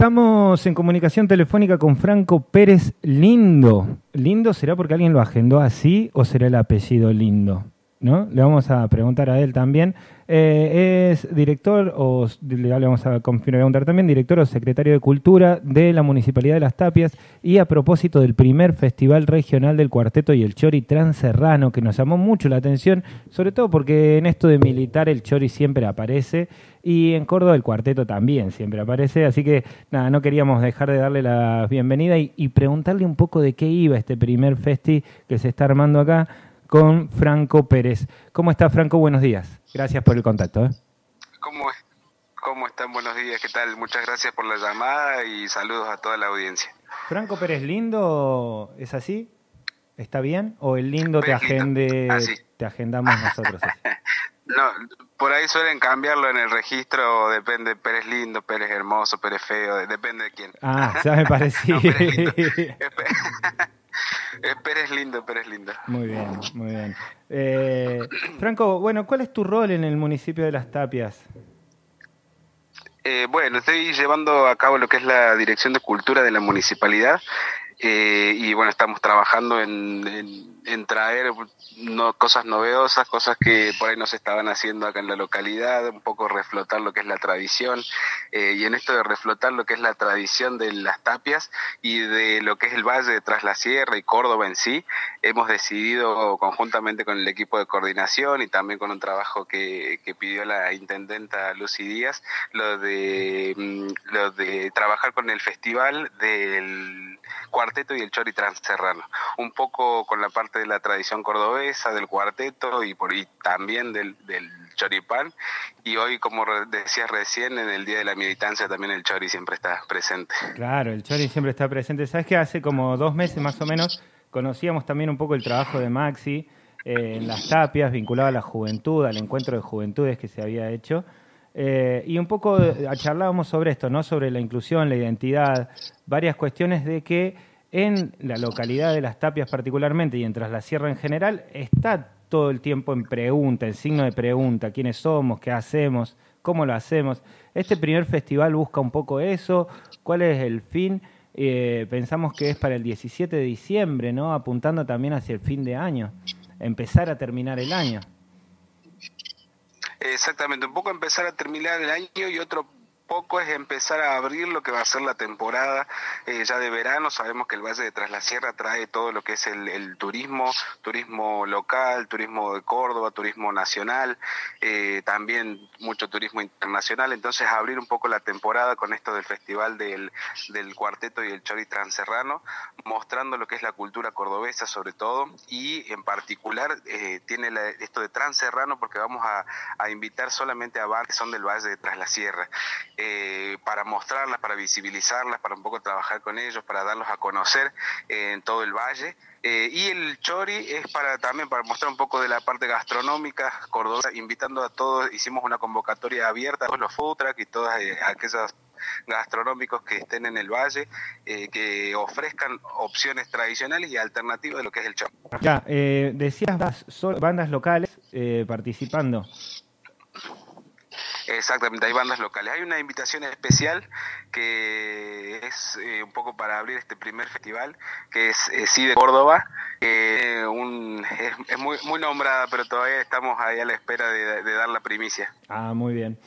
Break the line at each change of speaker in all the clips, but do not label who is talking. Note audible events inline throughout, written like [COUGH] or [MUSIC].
Estamos en comunicación telefónica con Franco Pérez Lindo. ¿Lindo será porque alguien lo agendó así o será el apellido Lindo? ¿No? Le vamos a preguntar a él también. Eh, es director, o le vamos a preguntar también, director o secretario de Cultura de la Municipalidad de Las Tapias y a propósito del primer Festival Regional del Cuarteto y el Chori Transerrano, que nos llamó mucho la atención, sobre todo porque en esto de militar el Chori siempre aparece y en Córdoba el Cuarteto también siempre aparece, así que nada, no queríamos dejar de darle la bienvenida y, y preguntarle un poco de qué iba este primer festi que se está armando acá con Franco Pérez. ¿Cómo está Franco? Buenos días. Gracias por el contacto. ¿eh?
¿Cómo, ¿Cómo están? Buenos días, ¿qué tal? Muchas gracias por la llamada y saludos a toda la audiencia.
Franco Pérez Lindo, ¿es así? ¿Está bien? ¿O el lindo te agende, ah, te agendamos nosotros? [LAUGHS]
no, por ahí suelen cambiarlo en el registro, depende Pérez Lindo, Pérez Hermoso, Pérez Feo, depende de quién.
Ah, ya me [LAUGHS] parecía. [LAUGHS]
Pérez lindo, Pérez lindo.
Muy bien, muy bien. Eh, Franco, bueno, ¿cuál es tu rol en el municipio de Las Tapias?
Eh, bueno, estoy llevando a cabo lo que es la Dirección de Cultura de la Municipalidad eh, y bueno, estamos trabajando en, en, traer no, cosas novedosas, cosas que por ahí no se estaban haciendo acá en la localidad, un poco reflotar lo que es la tradición eh, y en esto de reflotar lo que es la tradición de las tapias y de lo que es el Valle de Tras la Sierra y Córdoba en sí, hemos decidido conjuntamente con el equipo de coordinación y también con un trabajo que, que pidió la intendenta Lucy Díaz, lo de, mm, lo de trabajar con el festival del cuarteto y el chori transerrano. Un poco con la parte de la tradición cordobesa, del cuarteto y, por, también del, del choripán. Y hoy, como decías recién, en el Día de la Militancia también el chori siempre está presente.
Claro, el chori siempre está presente. ¿Sabes que hace como dos meses más o menos conocíamos también un poco el trabajo de Maxi eh, en las tapias, vinculado a la juventud, al encuentro de juventudes que se había hecho? Eh, y un poco charlábamos sobre esto, ¿no? Sobre la inclusión, la identidad, varias cuestiones de que en la localidad de Las Tapias particularmente y en Tras la Sierra en general está todo el tiempo en pregunta, en signo de pregunta, quiénes somos, qué hacemos, cómo lo hacemos. Este primer festival busca un poco eso, cuál es el fin. Eh, pensamos que es para el 17 de diciembre, ¿no? Apuntando también hacia el fin de año, empezar a terminar el año.
Exactamente, un poco empezar a terminar el año y otro poco es empezar a abrir lo que va a ser la temporada eh, ya de verano. Sabemos que el Valle de Tras la Sierra trae todo lo que es el, turismo, turismo local, turismo de Córdoba, turismo nacional, eh, también mucho turismo internacional. Entonces abrir un poco la temporada con esto del Festival del, del Cuarteto y el Chori Transerrano, mostrando lo que es la cultura cordobesa sobre todo y en particular eh, tiene esto de Transerrano porque vamos a, a invitar solamente a bar que son del Valle de Tras la Sierra. Eh, para mostrarlas, para visibilizarlas, para un poco trabajar con ellos, para darlos a conocer en todo el valle. Eh, y el chori es para también para mostrar un poco de la parte gastronómica cordobesa, invitando a todos, hicimos una convocatoria abierta a todos los food truck y todas eh, aquellas gastronómicos que estén en el valle, que ofrezcan opciones tradicionales y alternativas de lo que es el chori.
Ya, decías bandas locales participando.
Exactamente, hay bandas locales. Hay una invitación especial que es eh, un poco para abrir este primer festival, que es eh, Sí de Córdoba. Eh, un, es, muy, muy nombrada, pero todavía estamos ahí a la espera de, dar la primicia.
Ah, muy bien.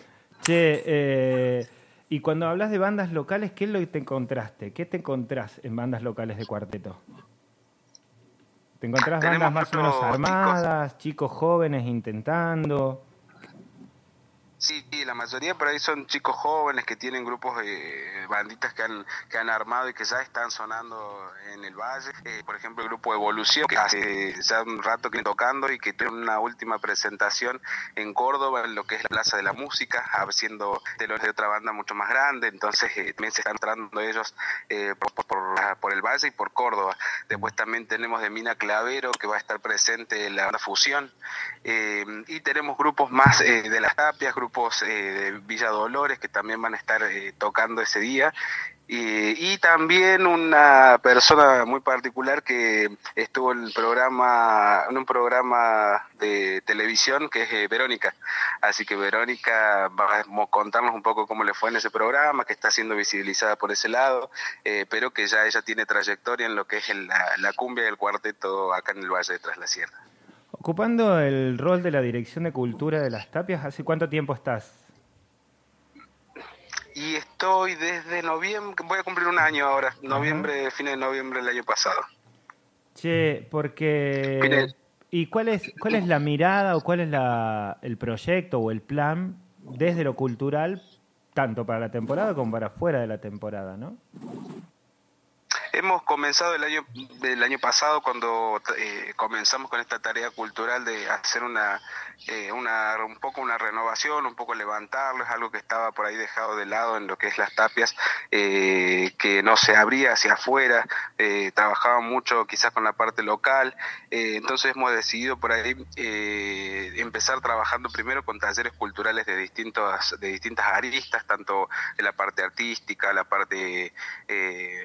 Che, y cuando hablas de bandas locales, ¿qué es lo que te encontraste? ¿Qué te encontrás en bandas locales de cuarteto? ¿Te encontrás bandas más o menos armadas, chicos jóvenes intentando?
Sí, la mayoría por ahí son chicos jóvenes que tienen grupos de banditas que han, que han armado y que ya están sonando en el valle. Eh, por ejemplo, el grupo Evolución, que hace ya un rato que tocando y que tiene una última presentación en Córdoba, en lo que es la Plaza de la Música, haciendo telones de otra banda mucho más grande. Entonces, eh, también se están entrando ellos eh, por, por, el valle y por Córdoba. Después también tenemos de Mina Clavero, que va a estar presente en la Fusión. y tenemos grupos más de las tapias, grupos de Villa Dolores que también van a estar eh, tocando ese día Y, también una persona muy particular que estuvo en el programa, en un programa de televisión que es eh, Verónica. Así que Verónica va a contarnos un poco cómo le fue en ese programa, que está siendo visibilizada por ese lado, eh, pero que ya ella tiene trayectoria en lo que es la, la cumbia del cuarteto acá en el Valle de Tras la Sierra.
Ocupando el rol de la Dirección de Cultura de las Tapias, ¿hace cuánto tiempo estás?
Y estoy desde noviembre, voy a cumplir un año ahora, noviembre, fin de noviembre del año pasado.
Che, porque... ¿Y cuál es, cuál es la mirada o cuál es la, el proyecto o el plan desde lo cultural, tanto para la temporada como para fuera de la temporada, no?
Hemos comenzado el año del año pasado cuando eh, comenzamos con esta tarea cultural de hacer eh, una un poco una renovación, un poco levantarlo, es algo que estaba por ahí dejado de lado en lo que es las tapias, eh, que no se abría hacia afuera, trabajaba mucho quizás con la parte local, entonces hemos decidido por ahí empezar trabajando primero con talleres culturales de distintos de distintas aristas, tanto en la parte artística, la parte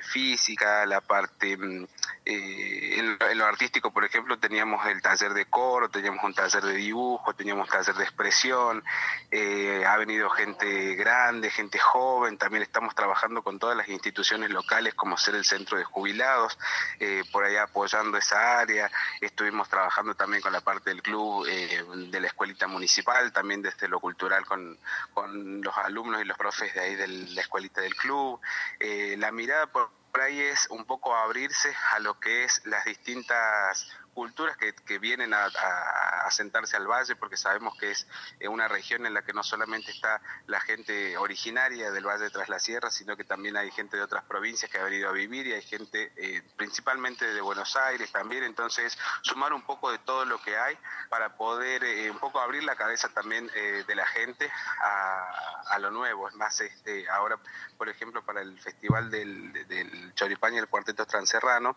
física, la parte, mm, eh, en, lo artístico, por ejemplo, teníamos el taller de coro, teníamos un taller de dibujo, teníamos taller de expresión, eh, ha venido gente grande, gente joven, también estamos trabajando con todas las instituciones locales como ser el centro de jubilados, eh, por allá apoyando esa área, estuvimos trabajando también con la parte del club de la escuelita municipal, también desde lo cultural con, con los alumnos y los profes de ahí de la escuelita del club, la mirada por ahí es un poco abrirse a lo que es las distintas culturas que, vienen a, a, sentarse al valle, porque sabemos que es eh, una región en la que no solamente está la gente originaria del Valle tras la Sierra, sino que también hay gente de otras provincias que ha venido a vivir y hay gente eh, principalmente de Buenos Aires también, entonces sumar un poco de todo lo que hay para poder eh, un poco abrir la cabeza también de la gente a, a, lo nuevo. Es más, este, ahora, por ejemplo, para el Festival del, del Choripán y el Cuarteto Transerrano,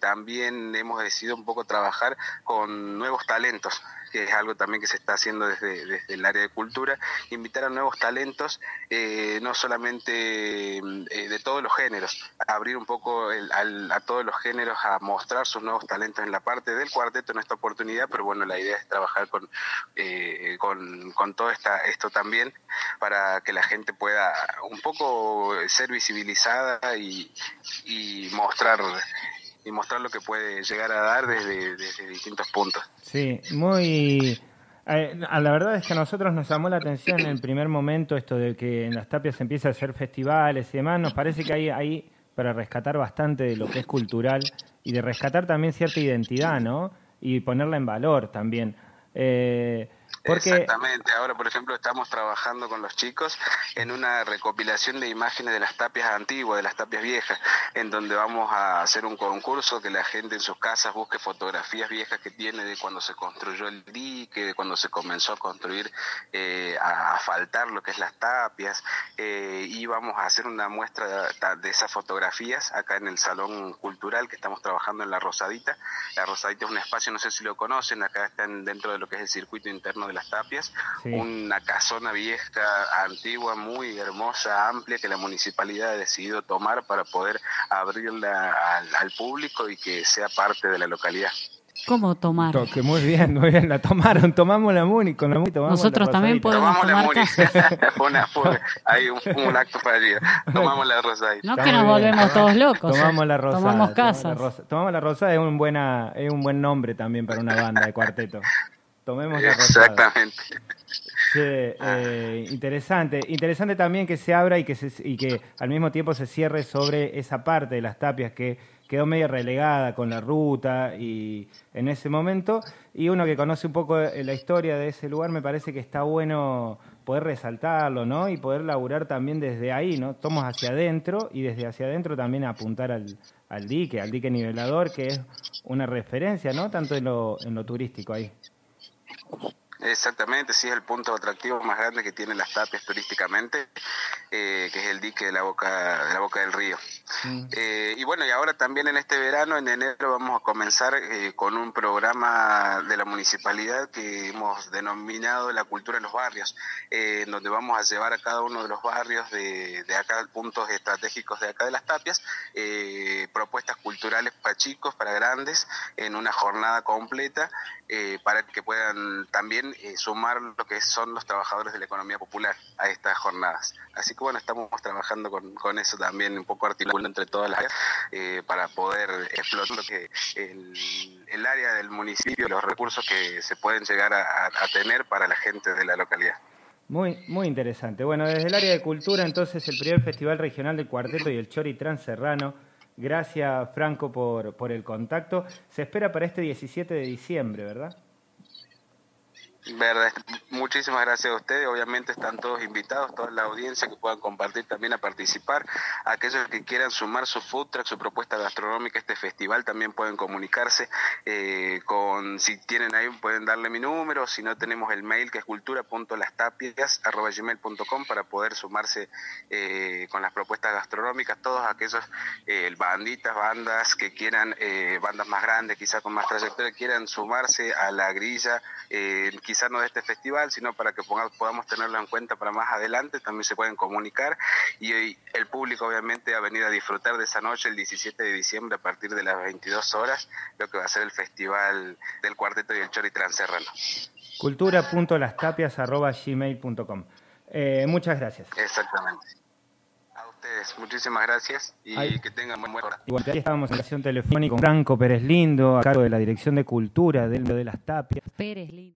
también hemos decidido un poco trabajar con nuevos talentos, que es algo también que se está haciendo desde, desde el área de cultura, invitar a nuevos talentos, eh, no solamente eh, de todos los géneros, abrir un poco a todos los géneros a mostrar sus nuevos talentos en la parte del cuarteto en esta oportunidad, pero bueno, la idea es trabajar con, eh, con, con, todo esta, esto también para que la gente pueda un poco ser visibilizada y, y mostrar y mostrar lo que puede llegar a dar desde, distintos puntos.
Sí, muy... Eh, la verdad es que a nosotros nos llamó la atención en el primer momento esto de que en las tapias se empieza a hacer festivales y demás. Nos parece que hay ahí para rescatar bastante de lo que es cultural y de rescatar también cierta identidad, ¿no? Y ponerla en valor también. Eh,
Exactamente, ahora por ejemplo estamos trabajando con los chicos en una recopilación de imágenes de las tapias antiguas, de las tapias viejas, en donde vamos a hacer un concurso que la gente en sus casas busque fotografías viejas que tiene de cuando se construyó el dique, de cuando se comenzó a construir, eh, a asfaltar lo que es las tapias, eh, y vamos a hacer una muestra de, esas fotografías acá en el Salón Cultural que estamos trabajando en La Rosadita. La Rosadita es un espacio, no sé si lo conocen, acá están dentro de lo que es el circuito interno de las tapias, una casona vieja, antigua, muy hermosa, amplia, que la municipalidad ha decidido tomar para poder abrirla al, público y que sea parte de la localidad.
¿Cómo tomar?
Muy bien, muy bien, la tomaron, tomamos la MUNI, con la MUNI tomamos
Nosotros también podemos tomar
la [LAUGHS] hay un, acto para allí, tomamos la rosadita.
No que nos volvemos todos locos.
Tomamos la rosada.
Tomamos casas.
Tomamos la, rosada, es un, buena, es un buen nombre también para una banda de cuarteto. Tomemos la
Exactamente.
Sí, eh, interesante. Interesante también que se abra y que, se, y que al mismo tiempo se cierre sobre esa parte de las tapias que quedó medio relegada con la ruta y en ese momento. Y uno que conoce un poco la historia de ese lugar, me parece que está bueno poder resaltarlo, ¿no? Y poder laburar también desde ahí, ¿no? Tomos hacia adentro y desde hacia adentro también apuntar al, al dique, al dique nivelador, que es una referencia, ¿no? Tanto en lo, en lo turístico ahí.
Exactamente, sí es el punto atractivo más grande que tiene las tapias turísticamente, eh, que es el dique de la boca de la boca del río. Mm. Eh, y bueno, y ahora también en este verano, en enero, vamos a comenzar eh, con un programa de la municipalidad que hemos denominado la cultura en los barrios, en donde vamos a llevar a cada uno de los barrios de, de acá, puntos estratégicos de acá de las tapias, propuestas culturales para chicos, para grandes, en una jornada completa, para que puedan también eh, sumar lo que son los trabajadores de la economía popular a estas jornadas. Así que bueno, estamos trabajando con, eso también, un poco articulando entre todas las áreas eh, para poder explotar lo que el, área del municipio, los recursos que se pueden llegar a, tener para la gente de la localidad.
Muy, muy interesante. Bueno, desde el área de cultura, entonces, el primer Festival Regional del Cuarteto y el Chori Serrano. Gracias, Franco, por, por el contacto. Se espera para este 17 de diciembre, ¿verdad?
Verdad, muchísimas gracias a ustedes. Obviamente están todos invitados, toda la audiencia que puedan compartir también a participar. Aquellos que quieran sumar su food truck, su propuesta gastronómica a este festival, también pueden comunicarse eh, con, si tienen ahí, pueden darle mi número, si no tenemos el mail que es cultura.lastapias.gmail.com para poder sumarse eh, con las propuestas gastronómicas. Todos aquellos eh, banditas, bandas que quieran, bandas más grandes, quizás con más trayectoria, quieran sumarse a la grilla. Quizás no de este festival, sino para que podamos tenerlo en cuenta para más adelante, también se pueden comunicar y el público obviamente ha venido a disfrutar de esa noche el 17 de diciembre a partir de las 22 horas, lo que va a ser el festival del cuarteto y el chori transerrano.
cultura.lastapias.gmail.com eh, Muchas gracias.
Exactamente. A ustedes, muchísimas gracias y que tengan buen hora.
Igual aquí estábamos en relación telefónica con Franco Pérez Lindo, a cargo de la Dirección de Cultura de, de las Tapias.
Pérez Lindo.